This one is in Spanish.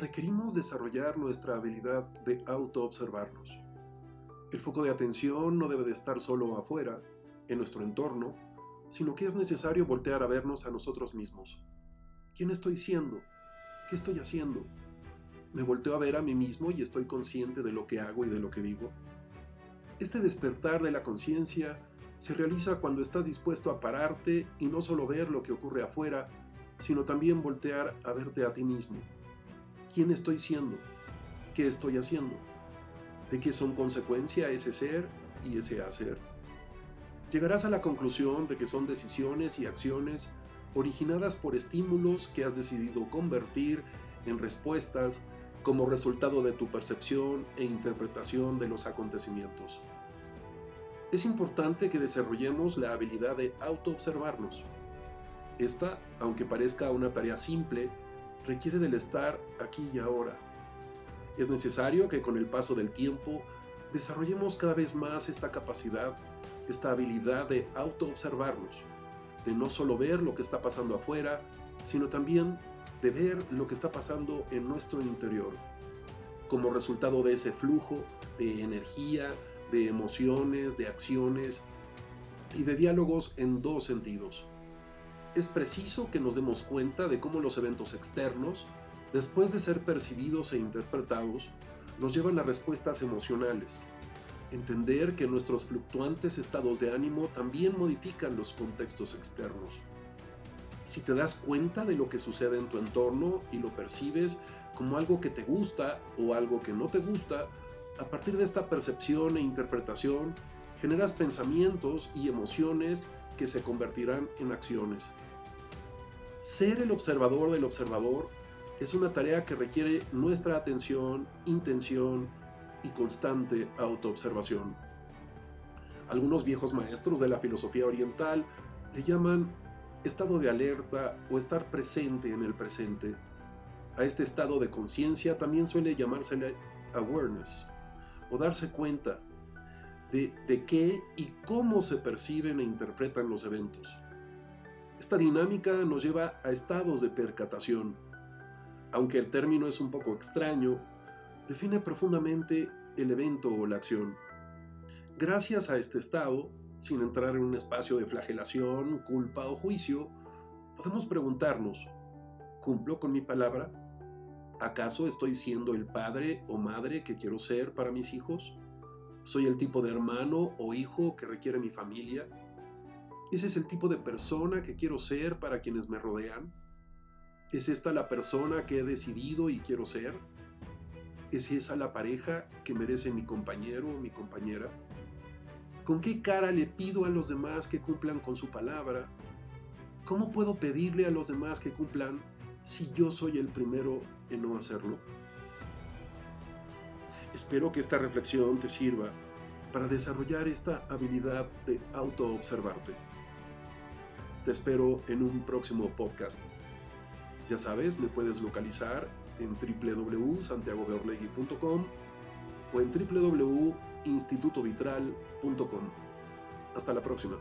requerimos desarrollar nuestra habilidad de autoobservarnos. El foco de atención no debe de estar solo afuera, en nuestro entorno, sino que es necesario voltear a vernos a nosotros mismos. ¿Quién estoy siendo? ¿Qué estoy haciendo? ¿Me volteo a ver a mí mismo y estoy consciente de lo que hago y de lo que digo? Este despertar de la conciencia se realiza cuando estás dispuesto a pararte y no solo ver lo que ocurre afuera, sino también voltear a verte a ti mismo. ¿Quién estoy siendo? ¿Qué estoy haciendo? ¿De qué son consecuencia ese ser y ese hacer? Llegarás a la conclusión de que son decisiones y acciones originadas por estímulos que has decidido convertir en respuestas como resultado de tu percepción e interpretación de los acontecimientos. Es importante que desarrollemos la habilidad de autoobservarnos. Esta, aunque parezca una tarea simple, requiere del estar aquí y ahora. Es necesario que con el paso del tiempo desarrollemos cada vez más esta capacidad, esta habilidad de autoobservarnos, de no solo ver lo que está pasando afuera, sino también de ver lo que está pasando en nuestro interior, como resultado de ese flujo de energía, de emociones, de acciones y de diálogos en dos sentidos. Es preciso que nos demos cuenta de cómo los eventos externos, después de ser percibidos e interpretados, nos llevan a respuestas emocionales. Entender que nuestros fluctuantes estados de ánimo también modifican los contextos externos. Si te das cuenta de lo que sucede en tu entorno y lo percibes como algo que te gusta o algo que no te gusta, a partir de esta percepción e interpretación, generas pensamientos y emociones que se convertirán en acciones. Ser el observador del observador es una tarea que requiere nuestra atención, intención y constante autoobservación. Algunos viejos maestros de la filosofía oriental le llaman estado de alerta o estar presente en el presente. A este estado de conciencia también suele llamársele awareness o darse cuenta de, qué y cómo se perciben e interpretan los eventos. Esta dinámica nos lleva a estados de percatación. Aunque el término es un poco extraño, define profundamente el evento o la acción. Gracias a este estado, sin entrar en un espacio de flagelación, culpa o juicio, podemos preguntarnos, ¿cumplo con mi palabra? ¿Acaso estoy siendo el padre o madre que quiero ser para mis hijos? ¿Soy el tipo de hermano o hijo que requiere mi familia? ¿Ese es el tipo de persona que quiero ser para quienes me rodean? ¿Es esta la persona que he decidido y quiero ser? ¿Es esa la pareja que merece mi compañero o mi compañera? ¿Con qué cara le pido a los demás que cumplan con su palabra? ¿Cómo puedo pedirle a los demás que cumplan si yo soy el primero en no hacerlo? Espero que esta reflexión te sirva para desarrollar esta habilidad de autoobservarte. Te espero en un próximo podcast. Ya sabes, me puedes localizar en www.santiagobeorlegui.com o en www.institutovitral.com. Hasta la próxima.